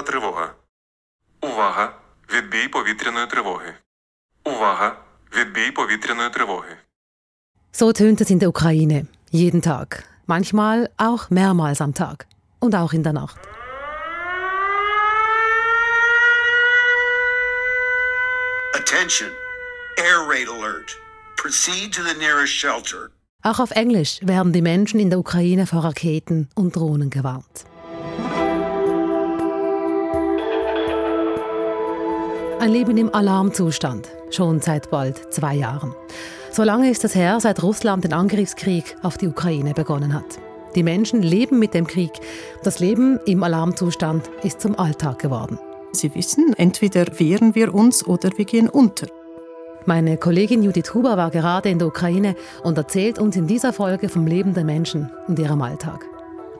повітряна тривога. Увага! Відбій повітряної тривоги. Увага! Відбій повітряної тривоги. So tönt es in der Ukraine. Jeden Tag. Manchmal auch mehrmals am Tag. Und auch in der Nacht. Attention! Air raid alert. Proceed to the nearest shelter. Auch auf Englisch werden die Menschen in der Ukraine vor Raketen und Drohnen gewarnt. Ein Leben im Alarmzustand, schon seit bald zwei Jahren. So lange ist es her, seit Russland den Angriffskrieg auf die Ukraine begonnen hat. Die Menschen leben mit dem Krieg. Das Leben im Alarmzustand ist zum Alltag geworden. Sie wissen, entweder wehren wir uns oder wir gehen unter. Meine Kollegin Judith Huber war gerade in der Ukraine und erzählt uns in dieser Folge vom Leben der Menschen und ihrem Alltag.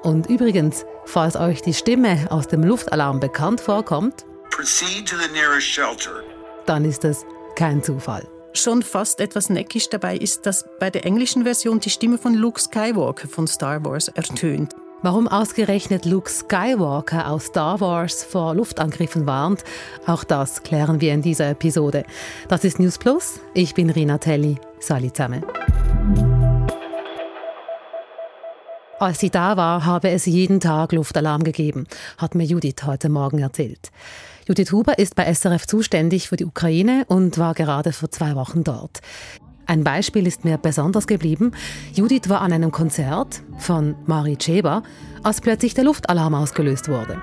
Und übrigens, falls euch die Stimme aus dem Luftalarm bekannt vorkommt, Proceed to the nearest shelter. dann ist es kein Zufall. Schon fast etwas neckisch dabei ist, dass bei der englischen Version die Stimme von Luke Skywalker von Star Wars ertönt. Warum ausgerechnet Luke Skywalker aus Star Wars vor Luftangriffen warnt, auch das klären wir in dieser Episode. Das ist News Plus. Ich bin Rina Telli. Salut zusammen. Als sie da war, habe es jeden Tag Luftalarm gegeben, hat mir Judith heute Morgen erzählt. Judith Huber ist bei SRF zuständig für die Ukraine und war gerade vor zwei Wochen dort. Ein Beispiel ist mir besonders geblieben. Judith war an einem Konzert von Mari Ceba, als plötzlich der Luftalarm ausgelöst wurde.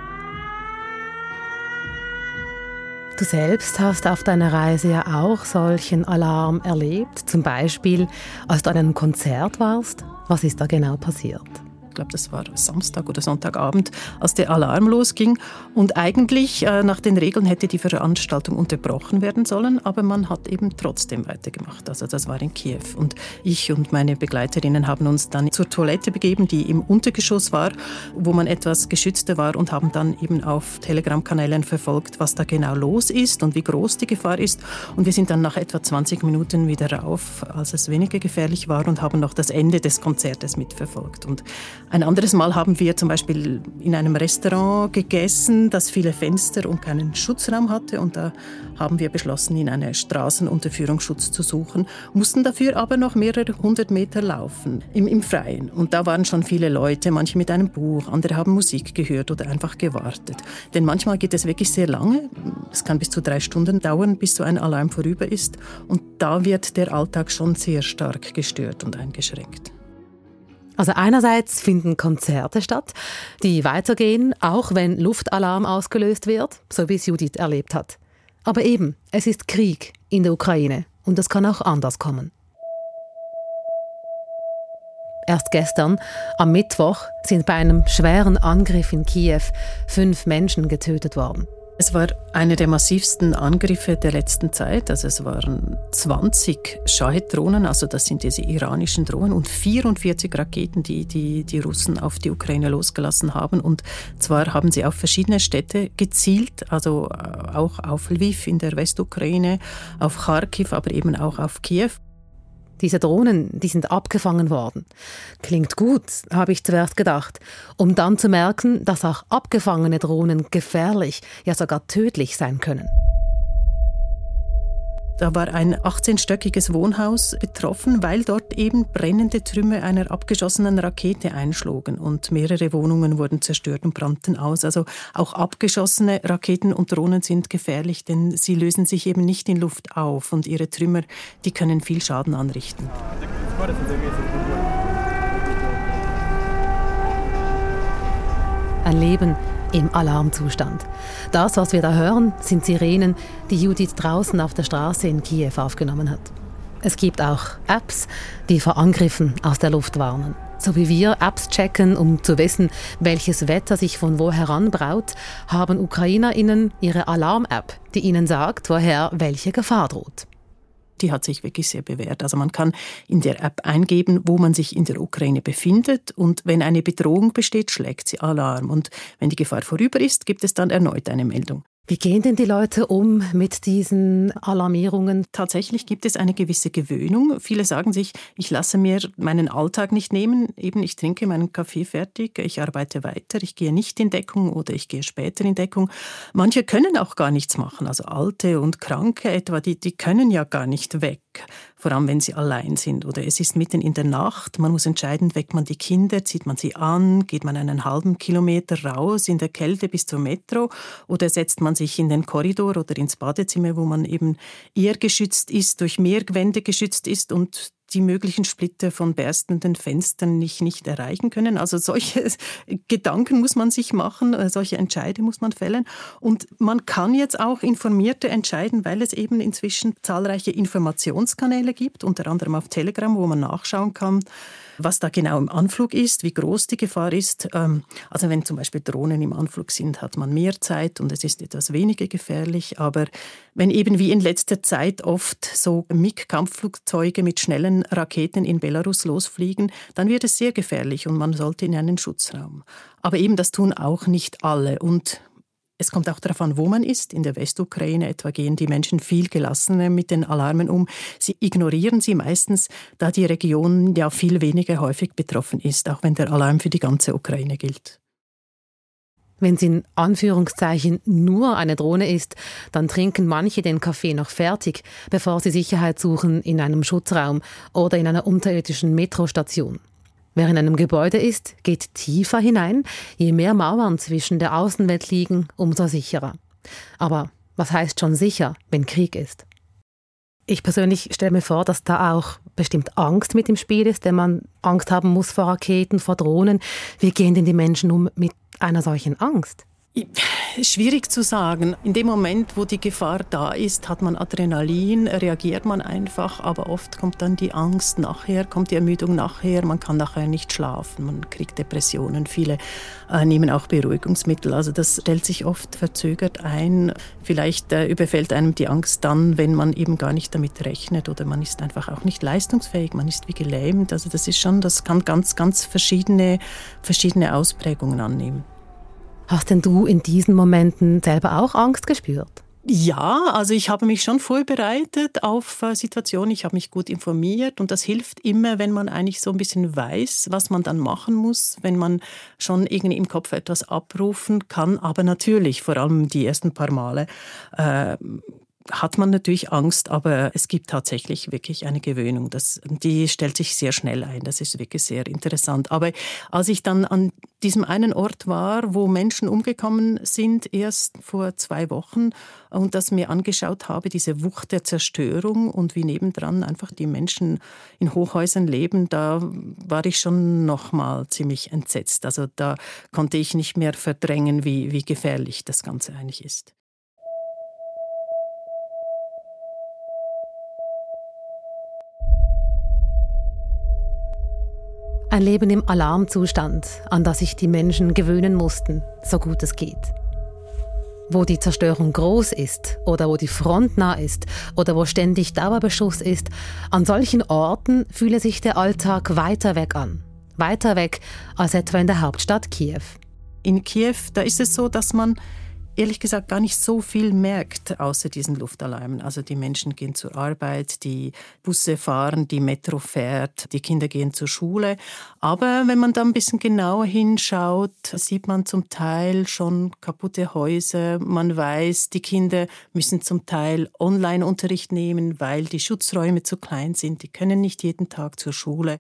Du selbst hast auf deiner Reise ja auch solchen Alarm erlebt, zum Beispiel als du an einem Konzert warst. Was ist da genau passiert? Glaube, das war Samstag oder Sonntagabend, als der Alarm losging. Und eigentlich äh, nach den Regeln hätte die Veranstaltung unterbrochen werden sollen, aber man hat eben trotzdem weitergemacht. Also das war in Kiew. Und ich und meine Begleiterinnen haben uns dann zur Toilette begeben, die im Untergeschoss war, wo man etwas geschützter war und haben dann eben auf Telegram-Kanälen verfolgt, was da genau los ist und wie groß die Gefahr ist. Und wir sind dann nach etwa 20 Minuten wieder rauf, als es weniger gefährlich war und haben noch das Ende des Konzertes mitverfolgt. Und ein anderes Mal haben wir zum Beispiel in einem Restaurant gegessen, das viele Fenster und keinen Schutzraum hatte. Und da haben wir beschlossen, in einer Straßenunterführung Schutz zu suchen, mussten dafür aber noch mehrere hundert Meter laufen im, im Freien. Und da waren schon viele Leute, manche mit einem Buch, andere haben Musik gehört oder einfach gewartet. Denn manchmal geht es wirklich sehr lange. Es kann bis zu drei Stunden dauern, bis so ein Alarm vorüber ist. Und da wird der Alltag schon sehr stark gestört und eingeschränkt. Also einerseits finden Konzerte statt, die weitergehen, auch wenn Luftalarm ausgelöst wird, so wie es Judith erlebt hat. Aber eben, es ist Krieg in der Ukraine und es kann auch anders kommen. Erst gestern, am Mittwoch, sind bei einem schweren Angriff in Kiew fünf Menschen getötet worden. Es war einer der massivsten Angriffe der letzten Zeit. Also es waren 20 Shahed-Drohnen, also das sind diese iranischen Drohnen, und 44 Raketen, die, die die Russen auf die Ukraine losgelassen haben. Und zwar haben sie auf verschiedene Städte gezielt, also auch auf Lviv in der Westukraine, auf Kharkiv, aber eben auch auf Kiew. Diese Drohnen, die sind abgefangen worden. Klingt gut, habe ich zuerst gedacht, um dann zu merken, dass auch abgefangene Drohnen gefährlich, ja sogar tödlich sein können. Da war ein 18-stöckiges Wohnhaus betroffen, weil dort eben brennende Trümmer einer abgeschossenen Rakete einschlugen und mehrere Wohnungen wurden zerstört und brannten aus. Also auch abgeschossene Raketen und Drohnen sind gefährlich, denn sie lösen sich eben nicht in Luft auf und ihre Trümmer, die können viel Schaden anrichten. Ein Leben im Alarmzustand. Das, was wir da hören, sind Sirenen, die Judith draußen auf der Straße in Kiew aufgenommen hat. Es gibt auch Apps, die vor Angriffen aus der Luft warnen. So wie wir Apps checken, um zu wissen, welches Wetter sich von wo heranbraut, haben UkrainerInnen ihre Alarm-App, die ihnen sagt, woher welche Gefahr droht die hat sich wirklich sehr bewährt. Also man kann in der App eingeben, wo man sich in der Ukraine befindet und wenn eine Bedrohung besteht, schlägt sie Alarm und wenn die Gefahr vorüber ist, gibt es dann erneut eine Meldung. Wie gehen denn die Leute um mit diesen Alarmierungen? Tatsächlich gibt es eine gewisse Gewöhnung. Viele sagen sich, ich lasse mir meinen Alltag nicht nehmen. Eben, ich trinke meinen Kaffee fertig, ich arbeite weiter, ich gehe nicht in Deckung oder ich gehe später in Deckung. Manche können auch gar nichts machen. Also Alte und Kranke etwa, die, die können ja gar nicht weg vor allem wenn sie allein sind. Oder es ist mitten in der Nacht, man muss entscheiden, weckt man die Kinder, zieht man sie an, geht man einen halben Kilometer raus in der Kälte bis zur Metro oder setzt man sich in den Korridor oder ins Badezimmer, wo man eben eher geschützt ist, durch mehr Wände geschützt ist und die möglichen Splitter von berstenden Fenstern nicht, nicht erreichen können. Also solche Gedanken muss man sich machen, äh, solche Entscheide muss man fällen. Und man kann jetzt auch informierte entscheiden, weil es eben inzwischen zahlreiche Informationskanäle gibt, unter anderem auf Telegram, wo man nachschauen kann, was da genau im Anflug ist, wie groß die Gefahr ist. Ähm, also wenn zum Beispiel Drohnen im Anflug sind, hat man mehr Zeit und es ist etwas weniger gefährlich. Aber wenn eben wie in letzter Zeit oft so MiG-Kampfflugzeuge mit schnellen Raketen in Belarus losfliegen, dann wird es sehr gefährlich und man sollte in einen Schutzraum. Aber eben das tun auch nicht alle. Und es kommt auch darauf an, wo man ist. In der Westukraine etwa gehen die Menschen viel gelassener mit den Alarmen um. Sie ignorieren sie meistens, da die Region ja viel weniger häufig betroffen ist, auch wenn der Alarm für die ganze Ukraine gilt. Wenn es in Anführungszeichen nur eine Drohne ist, dann trinken manche den Kaffee noch fertig, bevor sie Sicherheit suchen in einem Schutzraum oder in einer unterirdischen Metrostation. Wer in einem Gebäude ist, geht tiefer hinein. Je mehr Mauern zwischen der Außenwelt liegen, umso sicherer. Aber was heißt schon sicher, wenn Krieg ist? Ich persönlich stelle mir vor, dass da auch bestimmt Angst mit im Spiel ist, denn man Angst haben muss vor Raketen, vor Drohnen. Wie gehen denn die Menschen um mit einer solchen Angst? Schwierig zu sagen. In dem Moment, wo die Gefahr da ist, hat man Adrenalin, reagiert man einfach, aber oft kommt dann die Angst nachher, kommt die Ermüdung nachher, man kann nachher nicht schlafen, man kriegt Depressionen, viele äh, nehmen auch Beruhigungsmittel. Also das stellt sich oft verzögert ein. Vielleicht äh, überfällt einem die Angst dann, wenn man eben gar nicht damit rechnet oder man ist einfach auch nicht leistungsfähig, man ist wie gelähmt. Also das ist schon, das kann ganz, ganz verschiedene, verschiedene Ausprägungen annehmen. Hast denn du in diesen Momenten selber auch Angst gespürt? Ja, also ich habe mich schon vorbereitet auf äh, Situationen, ich habe mich gut informiert und das hilft immer, wenn man eigentlich so ein bisschen weiß, was man dann machen muss, wenn man schon irgendwie im Kopf etwas abrufen kann. Aber natürlich, vor allem die ersten paar Male, äh, hat man natürlich Angst, aber es gibt tatsächlich wirklich eine Gewöhnung. Das, die stellt sich sehr schnell ein. Das ist wirklich sehr interessant. Aber als ich dann an diesem einen Ort war, wo Menschen umgekommen sind, erst vor zwei Wochen, und das mir angeschaut habe, diese Wucht der Zerstörung und wie nebendran einfach die Menschen in Hochhäusern leben, da war ich schon nochmal ziemlich entsetzt. Also da konnte ich nicht mehr verdrängen, wie, wie gefährlich das Ganze eigentlich ist. Ein Leben im Alarmzustand, an das sich die Menschen gewöhnen mussten, so gut es geht. Wo die Zerstörung groß ist oder wo die Front nah ist oder wo ständig Dauerbeschuss ist, an solchen Orten fühle sich der Alltag weiter weg an. Weiter weg als etwa in der Hauptstadt Kiew. In Kiew, da ist es so, dass man ehrlich gesagt gar nicht so viel merkt, außer diesen Luftalarmen. Also die Menschen gehen zur Arbeit, die Busse fahren, die Metro fährt, die Kinder gehen zur Schule. Aber wenn man da ein bisschen genauer hinschaut, sieht man zum Teil schon kaputte Häuser. Man weiß, die Kinder müssen zum Teil Online-Unterricht nehmen, weil die Schutzräume zu klein sind. Die können nicht jeden Tag zur Schule.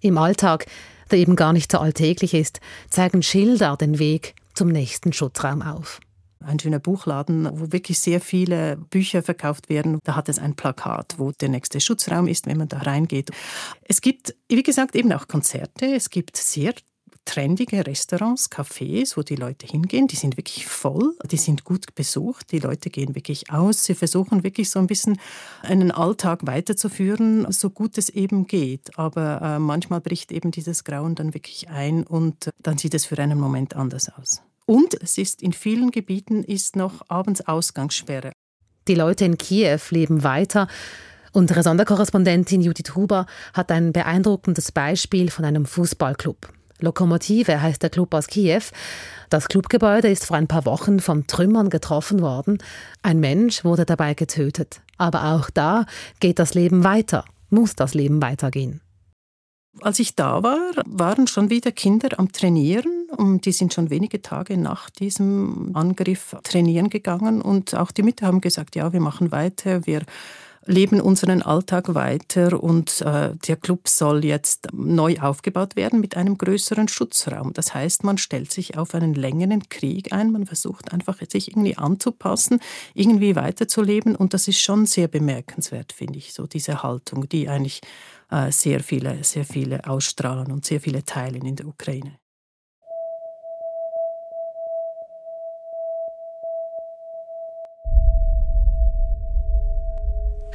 Im Alltag, der eben gar nicht so alltäglich ist, zeigen Schilder den Weg zum nächsten Schutzraum auf ein schöner Buchladen, wo wirklich sehr viele Bücher verkauft werden. Da hat es ein Plakat, wo der nächste Schutzraum ist, wenn man da reingeht. Es gibt, wie gesagt, eben auch Konzerte. Es gibt sehr trendige Restaurants, Cafés, wo die Leute hingehen. Die sind wirklich voll, die sind gut besucht, die Leute gehen wirklich aus. Sie versuchen wirklich so ein bisschen einen Alltag weiterzuführen, so gut es eben geht. Aber äh, manchmal bricht eben dieses Grauen dann wirklich ein und dann sieht es für einen Moment anders aus. Und es ist in vielen Gebieten ist noch abends Ausgangssperre. Die Leute in Kiew leben weiter. Unsere Sonderkorrespondentin Judith Huber hat ein beeindruckendes Beispiel von einem Fußballclub. Lokomotive heißt der Club aus Kiew. Das Clubgebäude ist vor ein paar Wochen von Trümmern getroffen worden. Ein Mensch wurde dabei getötet. Aber auch da geht das Leben weiter, muss das Leben weitergehen. Als ich da war, waren schon wieder Kinder am Trainieren und die sind schon wenige Tage nach diesem Angriff trainieren gegangen und auch die Mütter haben gesagt, ja, wir machen weiter, wir leben unseren Alltag weiter und äh, der Club soll jetzt neu aufgebaut werden mit einem größeren Schutzraum. Das heißt, man stellt sich auf einen längeren Krieg ein, man versucht einfach sich irgendwie anzupassen, irgendwie weiterzuleben und das ist schon sehr bemerkenswert, finde ich, so diese Haltung, die eigentlich sehr viele, sehr viele ausstrahlen und sehr viele teilen in der Ukraine.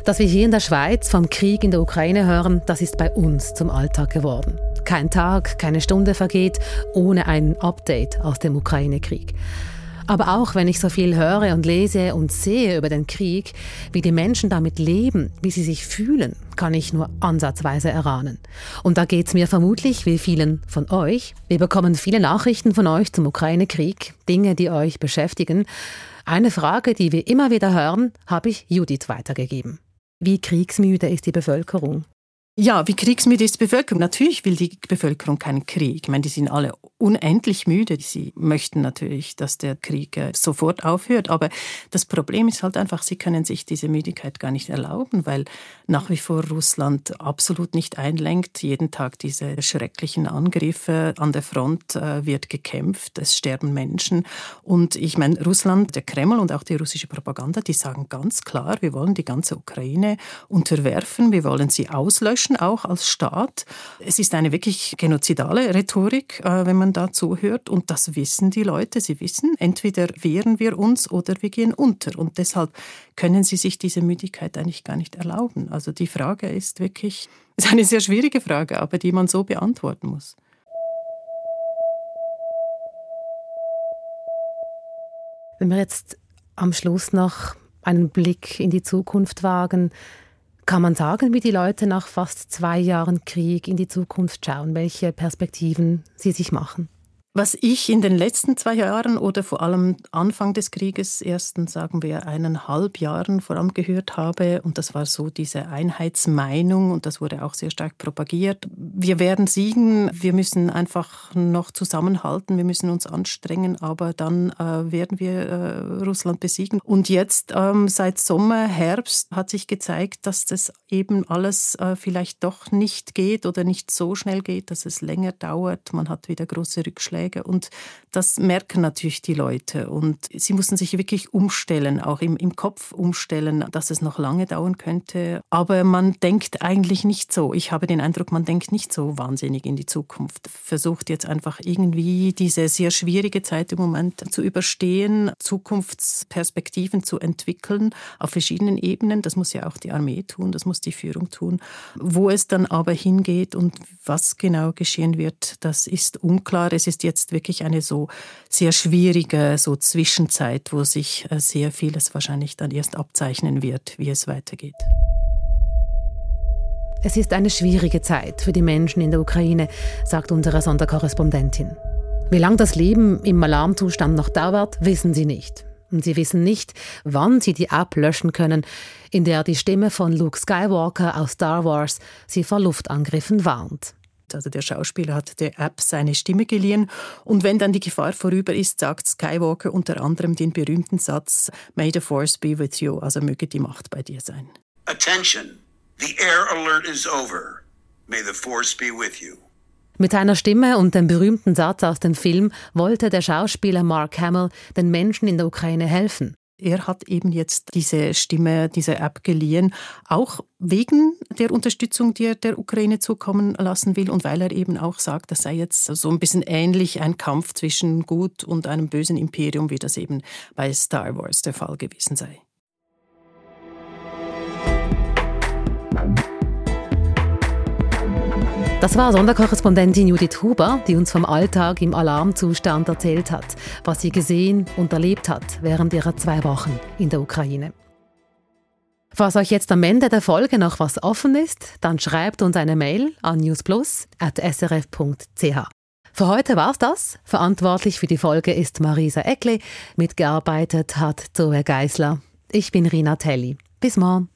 Dass wir hier in der Schweiz vom Krieg in der Ukraine hören, das ist bei uns zum Alltag geworden. Kein Tag, keine Stunde vergeht ohne ein Update aus dem Ukraine-Krieg. Aber auch wenn ich so viel höre und lese und sehe über den Krieg, wie die Menschen damit leben, wie sie sich fühlen, kann ich nur ansatzweise erahnen. Und da geht es mir vermutlich wie vielen von euch. Wir bekommen viele Nachrichten von euch zum Ukraine-Krieg, Dinge, die euch beschäftigen. Eine Frage, die wir immer wieder hören, habe ich Judith weitergegeben. Wie kriegsmüde ist die Bevölkerung? Ja, wie kriegsmüde ist die Bevölkerung? Natürlich will die Bevölkerung keinen Krieg. Ich meine, die sind alle unendlich müde. Sie möchten natürlich, dass der Krieg äh, sofort aufhört. Aber das Problem ist halt einfach, sie können sich diese Müdigkeit gar nicht erlauben, weil nach wie vor Russland absolut nicht einlenkt. Jeden Tag diese schrecklichen Angriffe an der Front äh, wird gekämpft. Es sterben Menschen. Und ich meine, Russland, der Kreml und auch die russische Propaganda, die sagen ganz klar, wir wollen die ganze Ukraine unterwerfen. Wir wollen sie auslöschen Menschen auch als Staat. Es ist eine wirklich genozidale Rhetorik, äh, wenn man da zuhört. Und das wissen die Leute. Sie wissen, entweder wehren wir uns oder wir gehen unter. Und deshalb können sie sich diese Müdigkeit eigentlich gar nicht erlauben. Also die Frage ist wirklich, ist eine sehr schwierige Frage, aber die man so beantworten muss. Wenn wir jetzt am Schluss noch einen Blick in die Zukunft wagen, kann man sagen, wie die Leute nach fast zwei Jahren Krieg in die Zukunft schauen, welche Perspektiven sie sich machen? Was ich in den letzten zwei Jahren oder vor allem Anfang des Krieges, ersten, sagen wir, eineinhalb Jahren vor allem gehört habe, und das war so diese Einheitsmeinung, und das wurde auch sehr stark propagiert. Wir werden siegen, wir müssen einfach noch zusammenhalten, wir müssen uns anstrengen, aber dann äh, werden wir äh, Russland besiegen. Und jetzt, ähm, seit Sommer, Herbst, hat sich gezeigt, dass das eben alles äh, vielleicht doch nicht geht oder nicht so schnell geht, dass es länger dauert. Man hat wieder große Rückschläge Rückschläge. Und das merken natürlich die Leute. Und sie mussten sich wirklich umstellen, auch im, im Kopf umstellen, dass es noch lange dauern könnte. Aber man denkt eigentlich nicht so. Ich habe den Eindruck, man denkt nicht so wahnsinnig in die Zukunft. Versucht jetzt einfach irgendwie diese sehr schwierige Zeit im Moment zu überstehen, Zukunftsperspektiven zu entwickeln auf verschiedenen Ebenen. Das muss ja auch die Armee tun, das muss die Führung tun. Wo es dann aber hingeht und was genau geschehen wird, das ist unklar. Es ist jetzt jetzt wirklich eine so sehr schwierige so Zwischenzeit, wo sich äh, sehr vieles wahrscheinlich dann erst abzeichnen wird, wie es weitergeht. Es ist eine schwierige Zeit für die Menschen in der Ukraine, sagt unsere Sonderkorrespondentin. Wie lange das Leben im Alarmzustand noch dauert, wissen sie nicht. Und sie wissen nicht, wann sie die App löschen können, in der die Stimme von Luke Skywalker aus Star Wars sie vor Luftangriffen warnt. Also der Schauspieler hat der App seine Stimme geliehen. Und wenn dann die Gefahr vorüber ist, sagt Skywalker unter anderem den berühmten Satz May the Force be with you, also möge die Macht bei dir sein. Attention, the air alert is over. May the Force be with you. Mit seiner Stimme und dem berühmten Satz aus dem Film wollte der Schauspieler Mark Hamill den Menschen in der Ukraine helfen. Er hat eben jetzt diese Stimme, diese App geliehen, auch wegen der Unterstützung, die er der Ukraine zukommen lassen will und weil er eben auch sagt, das sei jetzt so ein bisschen ähnlich ein Kampf zwischen gut und einem bösen Imperium, wie das eben bei Star Wars der Fall gewesen sei. Das war Sonderkorrespondentin Judith Huber, die uns vom Alltag im Alarmzustand erzählt hat, was sie gesehen und erlebt hat während ihrer zwei Wochen in der Ukraine. Falls euch jetzt am Ende der Folge noch was offen ist, dann schreibt uns eine Mail an newsplus.srf.ch. Für heute war's das. Verantwortlich für die Folge ist Marisa Eckle. Mitgearbeitet hat Zoe Geisler. Ich bin Rina Telli. Bis morgen.